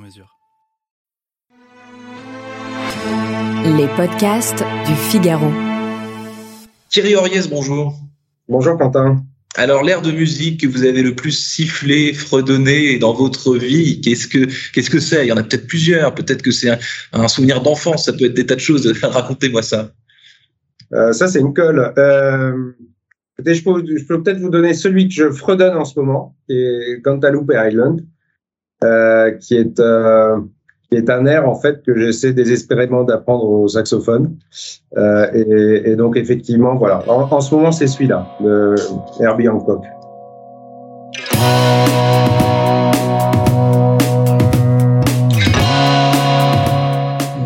mesure. Les podcasts du Figaro. Thierry Oriès, bonjour. Bonjour Quentin. Alors l'air de musique que vous avez le plus sifflé, fredonné dans votre vie, qu'est-ce que qu'est-ce que c'est? Il y en a peut-être plusieurs. Peut-être que c'est un, un, souvenir d'enfance. Ça peut être des tas de choses. Racontez-moi ça. Euh, ça c'est une colle. Euh, je peux, je peux peut-être vous donner celui que je fredonne en ce moment, qui est Cantaloupe Island, euh, qui est euh, qui est un air en fait que j'essaie désespérément d'apprendre au saxophone. Euh, et, donc effectivement, voilà. En, ce moment, c'est celui-là, le Herbie Hancock.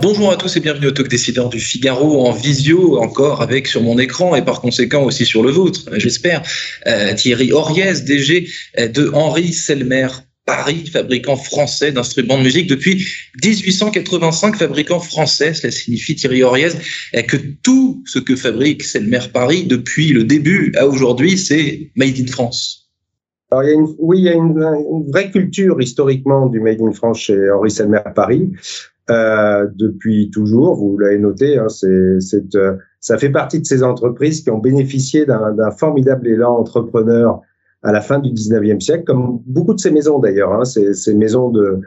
Bonjour à tous et bienvenue au Talk Décideur du Figaro en visio, encore avec sur mon écran et par conséquent aussi sur le vôtre, j'espère, Thierry Oriès, DG de Henri Selmer Paris, fabricant français d'instruments de musique depuis 1885, fabricant français. Cela signifie Thierry Oriez que tout ce que fabrique Selmer Paris depuis le début à aujourd'hui, c'est made in France. Alors, il y a une, oui, il y a une, une, vraie culture historiquement du made in France chez Henri Selmer Paris. Euh, depuis toujours, vous l'avez noté, hein, c'est, euh, ça fait partie de ces entreprises qui ont bénéficié d'un, d'un formidable élan entrepreneur à la fin du 19e siècle, comme beaucoup de ces maisons d'ailleurs. Hein, ces, ces, maisons de,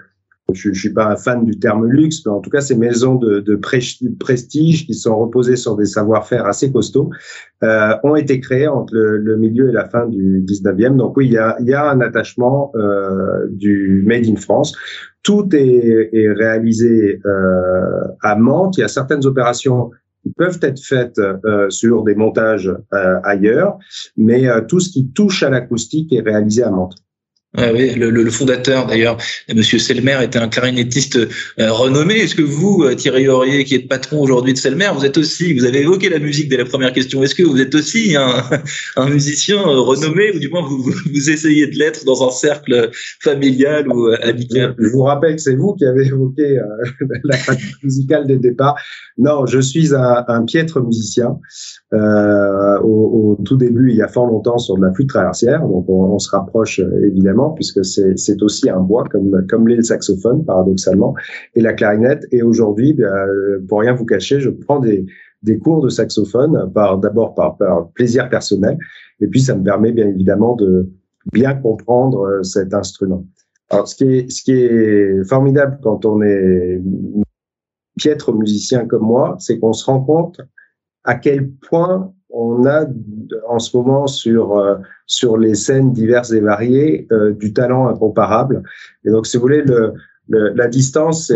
je, suis pas un fan du terme luxe, mais en tout cas ces maisons de, de prestige qui sont reposées sur des savoir-faire assez costauds, euh, ont été créées entre le, le, milieu et la fin du 19e. Donc oui, il y a, y a un attachement euh, du Made in France. Tout est, est réalisé euh, à Mantes. Il y a certaines opérations peuvent être faites euh, sur des montages euh, ailleurs, mais euh, tout ce qui touche à l'acoustique est réalisé à Mantes. Ah oui, le, le, fondateur d'ailleurs, Monsieur Selmer, était un clarinettiste euh, renommé. Est-ce que vous, Thierry Aurier, qui êtes patron aujourd'hui de Selmer, vous êtes aussi, vous avez évoqué la musique dès la première question, est-ce que vous êtes aussi un, un musicien renommé, ou du moins vous, vous essayez de l'être dans un cercle familial ou amical? Je vous rappelle que c'est vous qui avez évoqué euh, la pratique musicale dès le départ. Non, je suis un, un piètre musicien. Euh, au, au, tout début, il y a fort longtemps, sur de la flûte traversière, donc on, on se rapproche évidemment puisque c'est aussi un bois comme comme l'est le saxophone paradoxalement et la clarinette. Et aujourd'hui, euh, pour rien vous cacher, je prends des des cours de saxophone par d'abord par, par plaisir personnel et puis ça me permet bien évidemment de bien comprendre euh, cet instrument. Alors ce qui est ce qui est formidable quand on est piètre musicien comme moi, c'est qu'on se rend compte à quel point on a en ce moment sur euh, sur les scènes diverses et variées euh, du talent incomparable. Et donc, si vous voulez, le, le la distance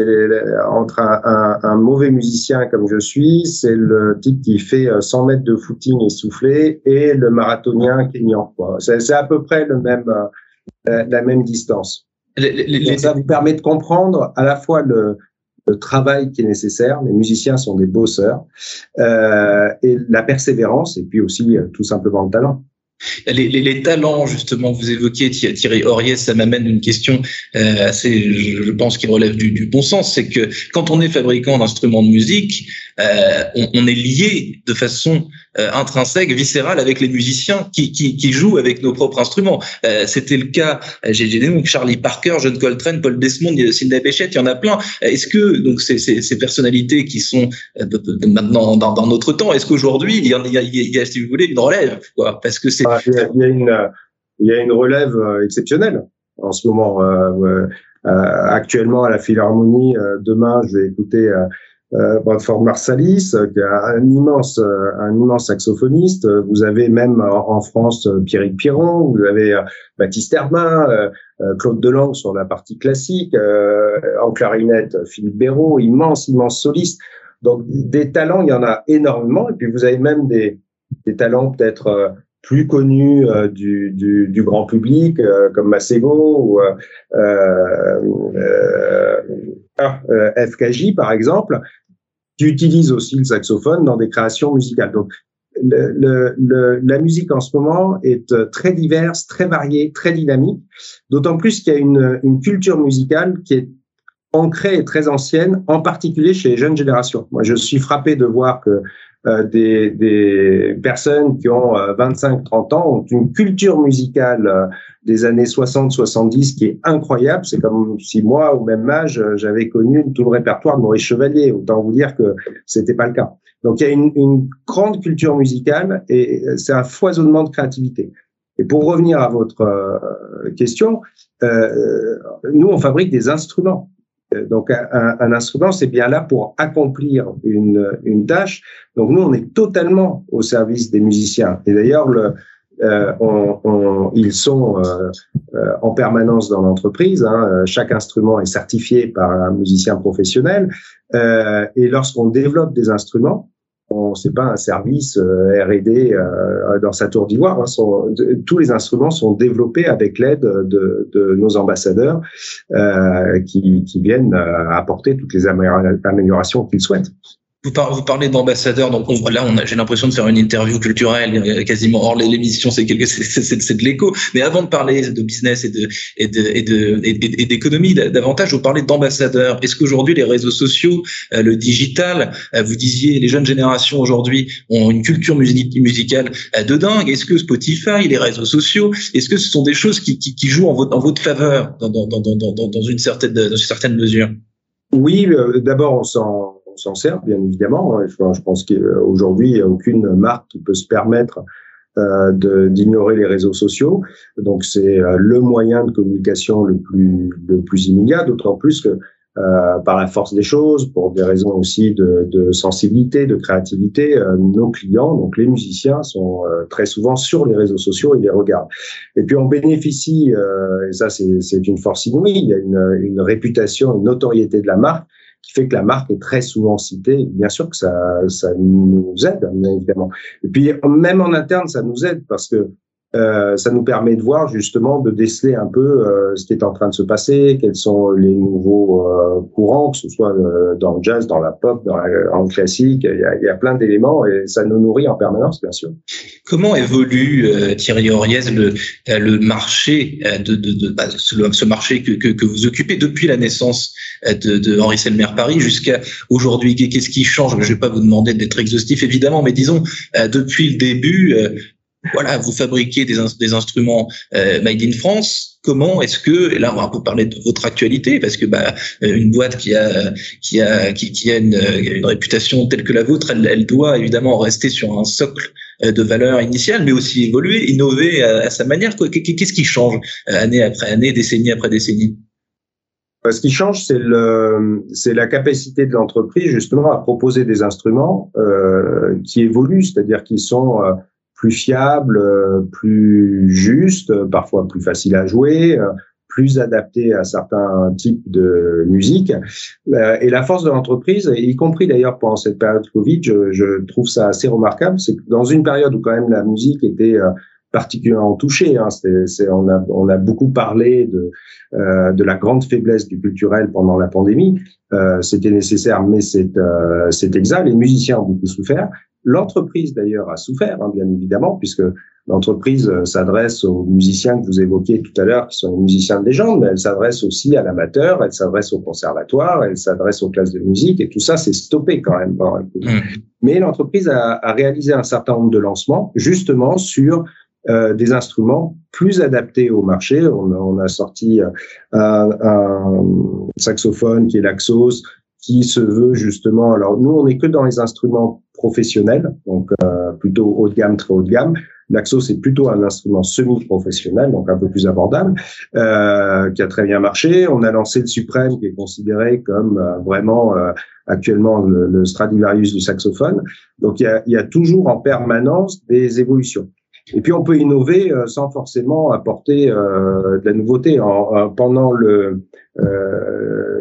entre un, un, un, mauvais musicien comme je suis, c'est le type qui fait 100 mètres de footing essoufflé, et le marathonien kényan. C'est à peu près le même euh, la même distance. Les, les, les... ça vous permet de comprendre à la fois le le travail qui est nécessaire. Les musiciens sont des bosseurs euh, et la persévérance et puis aussi euh, tout simplement le talent. Les, les, les, talents, justement, vous évoquiez Thierry Aurier, ça m'amène une question euh, assez, je pense, qui relève du, du bon sens. C'est que quand on est fabricant d'instruments de musique, euh, on, on, est lié de façon euh, intrinsèque, viscérale avec les musiciens qui, qui, qui jouent avec nos propres instruments. Euh, C'était le cas, j'ai donc Charlie Parker, John Coltrane, Paul Desmond, Sidney Bechet, il y en a plein. Est-ce que donc ces, ces, ces, personnalités qui sont euh, maintenant dans, dans, notre temps, est-ce qu'aujourd'hui il, y a, il y a, si vous voulez, une relève, quoi? Parce que c'est il, y a une il y a une relève exceptionnelle en ce moment. Euh, actuellement à la Philharmonie, demain je vais écouter euh, Bradford Marsalis, qui est un immense, euh, un immense saxophoniste. Vous avez même en France Pierrick Piron, vous avez euh, Baptiste Herbin, Claude Delangue sur la partie classique, en clarinette Philippe Béraud, immense, immense soliste. Donc des talents, il y en a énormément. Et puis vous avez même des, des talents peut-être plus connus du, du, grand public, comme Macego ou ah, FKJ par exemple, qui utilisent aussi le saxophone dans des créations musicales. Donc la musique en ce moment est euh, très diverse, très variée, très dynamique, d'autant plus qu'il y a une, culture musicale qui est ancrée et très ancienne, en particulier chez les jeunes générations. Moi, je suis frappé de voir que euh, des, des, personnes qui ont 25-30 euh, ans ont une culture musicale euh, des années 60-70 qui est incroyable. C'est comme si moi, au même âge, j'avais connu tout le répertoire de Maurice Chevalier. Autant vous dire que c'était pas le cas. Donc il y a une, une grande culture musicale et c'est un foisonnement de créativité. Et pour revenir à votre question, euh, nous on fabrique des instruments. Donc un, un instrument, c'est bien là pour accomplir une, une, tâche. Donc nous, on est totalement au service des musiciens. Et d'ailleurs, le, euh, on, on, ils sont euh, euh en permanence dans l'entreprise. Hein. Chaque instrument est certifié par un musicien professionnel. Euh, et lorsqu'on développe des instruments, c'est pas un service euh, R&D euh, dans sa tour d'ivoire. Hein, tous les instruments sont développés avec l'aide de, nos ambassadeurs euh, qui, qui, viennent euh, apporter toutes les améliorations qu'ils souhaitent. Vous, parlez d'ambassadeurs, donc on, là, on j'ai l'impression de faire une interview culturelle euh, quasiment hors l'émission, c'est de l'écho. Mais avant de parler de business et de et de et d'économie davantage, vous parlez d'ambassadeurs. Est-ce qu'aujourd'hui les réseaux sociaux, euh, le digital, euh, vous disiez les jeunes générations aujourd'hui ont une culture musicale de dingue. Est-ce que Spotify, les réseaux sociaux, est-ce que ce sont des choses qui, qui, qui jouent en votre en votre faveur dans dans dans dans une certaine dans une certaine mesure? Oui, d'abord on s'en s'en sert, bien évidemment. Je, pense qu'aujourd'hui, il n'y a aucune marque qui peut se permettre euh, d'ignorer les réseaux sociaux. Donc, c'est euh, le moyen de communication le plus, le plus immédiat, d'autant plus que euh, par la force des choses, pour des raisons aussi de, sensibilité, de créativité, nos clients, donc les musiciens, sont très souvent sur les réseaux sociaux et les regardent. Et puis on bénéficie, et ça c'est une force inouïe, il y a une réputation, une notoriété de la marque qui fait que la marque est très souvent citée. Bien sûr que ça, ça nous aide, bien évidemment. Et puis, même en interne, ça nous aide parce que euh, ça nous permet de voir justement, de déceler un peu euh, ce qui est en train de se passer, quels sont les nouveaux euh, courants, que ce soit euh, dans le jazz, dans la pop, dans, la, en classique. Il y a, il y a plein d'éléments et ça nous nourrit en permanence, bien sûr. Comment évolue Thierry Auriez le, le marché de, de, de bah, ce, marché que, que, que, vous occupez depuis la naissance de, de Henri Selmer Paris jusqu'à aujourd'hui? Qu'est-ce qui change? Je ne vais pas vous demander d'être exhaustif évidemment, mais disons depuis le début voilà, vous fabriquez des, des instruments euh, made in France. Comment est-ce que, et là on va un peu parler de votre actualité, parce que bah, euh, une boîte qui a qui a qui, a une, une, réputation telle que la vôtre, elle, elle, doit évidemment rester sur un socle euh, de valeur initiale, mais aussi évoluer, innover à, à sa manière. Qu'est-ce qui change euh, année après année, décennie après décennie? Ce qui change, c'est le, c'est la capacité de l'entreprise justement à proposer des instruments euh, qui évoluent, c'est-à-dire qui sont plus fiable, euh, plus juste, parfois plus facile à jouer, euh, plus adapté à certains types de musique. Euh, et la force de l'entreprise, y compris d'ailleurs pendant cette période Covid, je, je trouve ça assez remarquable, c'est que dans une période où quand même la musique était particulièrement touchée, hein, c'est, on, a, on a beaucoup parlé de, euh, de la grande faiblesse du culturel pendant la pandémie. Euh, c'était nécessaire, mais c'est, euh, c'est exact. Les musiciens ont beaucoup souffert. L'entreprise d'ailleurs a souffert, hein, bien évidemment, puisque l'entreprise euh, s'adresse aux musiciens que vous évoquiez tout à l'heure, qui sont musiciens de légende, mais elle s'adresse aussi à l'amateur, elle s'adresse au conservatoire, elle s'adresse aux classes de musique, et tout ça, c'est stoppé quand même. Mmh. Mais l'entreprise a, a, réalisé un certain nombre de lancements, justement sur euh, des instruments plus adaptés au marché. On a, on a sorti euh, un, un, saxophone qui est l'Axos, qui se veut justement. Alors nous, on n'est que dans les instruments professionnels, donc euh, plutôt haut de gamme, très haut de gamme. L'Axos c'est plutôt un instrument semi-professionnel, donc un peu plus abordable, euh, qui a très bien marché. On a lancé le Suprême, qui est considéré comme euh, vraiment actuellement le, Stradivarius du saxophone. Donc il y a, toujours en permanence des évolutions. Et puis on peut innover sans forcément apporter de la nouveauté. En, pendant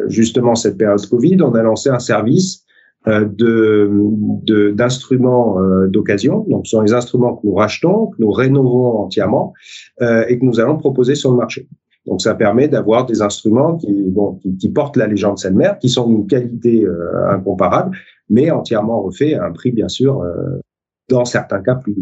justement cette période Covid, on a lancé un service de d'instruments euh, d'occasion. Donc, ce sont les instruments que nous rachetons, que nous rénovons entièrement euh, et que nous allons proposer sur le marché. Donc, ça permet d'avoir des instruments qui, bon, qui, qui portent la légende Selmer, qui sont d'une qualité incomparable, mais entièrement refaits à un prix, bien sûr, dans certains cas plus.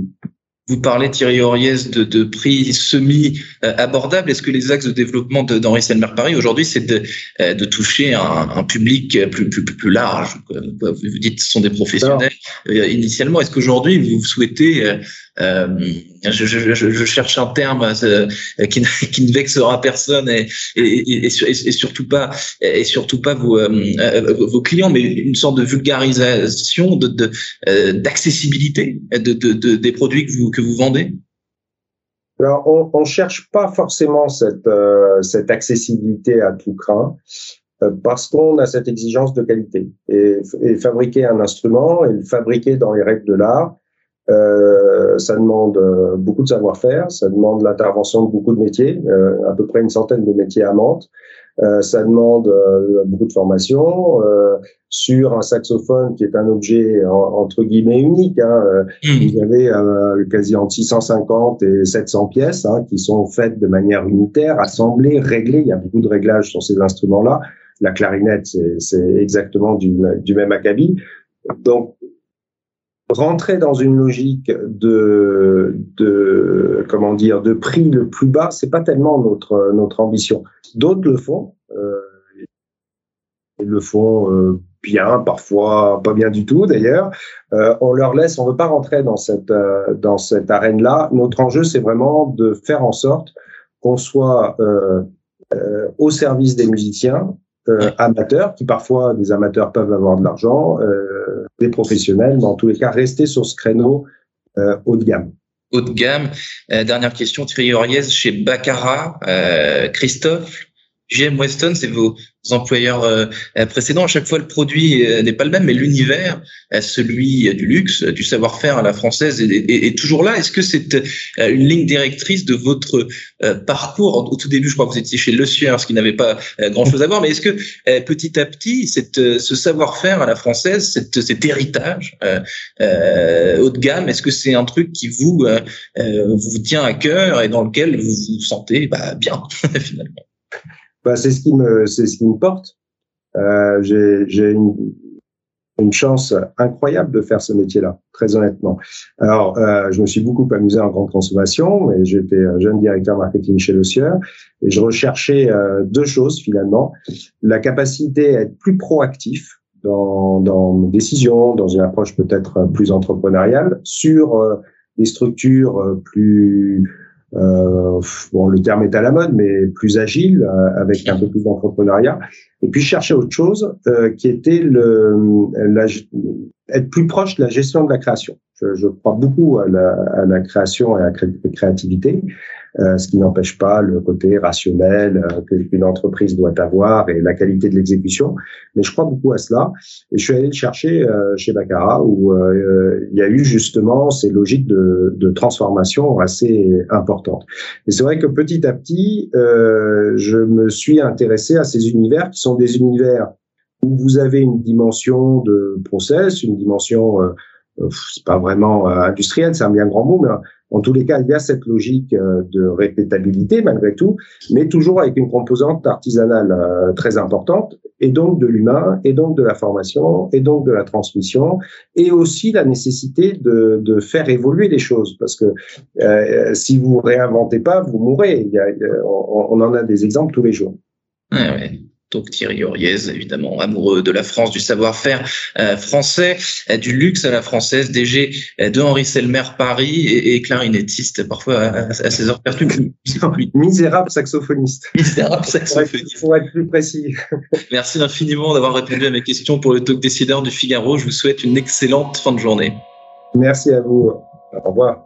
Vous parlez, Thierry Auriez, de, de prix semi-abordables. Est-ce que les axes de développement d'Henri Selmer Paris aujourd'hui, c'est de, euh, de, toucher un, un, public plus, plus, plus large Vous dites ce sont des professionnels euh, initialement. Est-ce qu'aujourd'hui, vous souhaitez euh, euh, je, je, je, cherche un terme euh, qui, qui, ne vexera personne et, et, et, surtout pas et surtout pas vos, euh, vos clients, mais une sorte de vulgarisation, de d'accessibilité de, de, de, des produits que vous que vous vendez? Alors, on, on cherche pas forcément cette cette accessibilité à tout craint parce qu'on a cette exigence de qualité. Et, et, fabriquer un instrument et le fabriquer dans les règles de l'art, euh, ça demande euh, beaucoup de savoir-faire, ça demande l'intervention de beaucoup de métiers, euh, à peu près une centaine de métiers à Mantes. Euh, ça demande euh, beaucoup de formation sur un saxophone qui est un objet entre guillemets unique. Hein. Mmh. Vous avez quasi entre 650 et 700 pièces hein, qui sont faites de manière unitaire, assemblées, réglées. Il y a beaucoup de réglages sur ces instruments-là. La clarinette, c'est exactement du, du même acabit. Donc, rentrer dans une logique de, de comment dire de prix le plus bas, c'est pas tellement notre notre ambition. D'autres le font, euh, ils le font euh, bien, parfois pas bien du tout d'ailleurs. Euh, on leur laisse, on veut pas rentrer dans cette euh, dans cette arène là. Notre enjeu, c'est vraiment de faire en sorte qu'on soit euh, au service des musiciens, euh, amateurs, qui parfois des amateurs peuvent avoir de l'argent, euh, des professionnels, mais en tous les cas rester sur ce créneau euh, haut de gamme. Haut de gamme. dernière question, Thierry Auriez, chez Baccarat, Christophe, GM Weston, c'est vos employeurs euh, précédents. À chaque fois, le produit euh, n'est pas le même, mais l'univers, euh, celui du luxe, du savoir-faire à la française, est, toujours là. Est-ce que c'est une ligne directrice de votre parcours? Au tout début, je crois que vous étiez chez Le Sueur, ce qui n'avait pas grand-chose à voir. Mais est-ce que petit à petit, cette, ce savoir-faire à la française, cette, cet héritage haut de gamme, est-ce que c'est un truc qui vous vous tient à cœur et dans lequel vous vous sentez bah, bien finalement? Bah, c'est ce qui me, c'est ce qui me porte. Euh, j'ai une, chance incroyable de faire ce métier-là, très honnêtement. Alors, euh, je me suis beaucoup amusé en grande consommation, et j'étais jeune directeur marketing chez Le Sieur, et je recherchais euh, deux choses finalement la capacité à être plus proactif dans, dans mes décisions, dans une approche peut-être plus entrepreneuriale, sur des structures plus euh, bon, le terme est à la mode, mais plus agile, euh, avec un peu plus d'entrepreneuriat. Et puis chercher autre chose euh, qui était le, la, être plus proche de la gestion de la création. Je, je crois beaucoup à la, à la, création et à la créativité. Euh, ce qui n'empêche pas le côté rationnel euh, qu'une entreprise doit avoir et la qualité de l'exécution. Mais je crois beaucoup à cela. Et je suis allé le chercher euh, chez Baccarat où il y a eu justement ces logiques de, de transformation assez importantes. Et c'est vrai que petit à petit, je me suis intéressé à ces univers qui sont des univers où vous avez une dimension de process, une dimension c'est pas vraiment industriel, c'est un bien grand mot, mais en tous les cas, il y a cette logique euh, de répétabilité malgré tout, mais toujours avec une composante artisanale euh, très importante, et donc de l'humain, et donc de la formation, et donc de la transmission, et aussi la nécessité de, faire évoluer les choses, parce que euh, si vous réinventez pas, vous mourrez. On, en a des exemples tous les jours. Donc Thierry Auriez, évidemment, amoureux de la France, du savoir-faire euh, français, euh, du luxe à la française, DG euh, de Henri Selmer Paris et, clarinettiste, parfois à, ses heures perdues. Misérable saxophoniste. Misérable saxophoniste. Pour être plus précis. Merci infiniment d'avoir répondu à mes questions pour le talk décideur du Figaro. Je vous souhaite une excellente fin de journée. Merci à vous. Au revoir.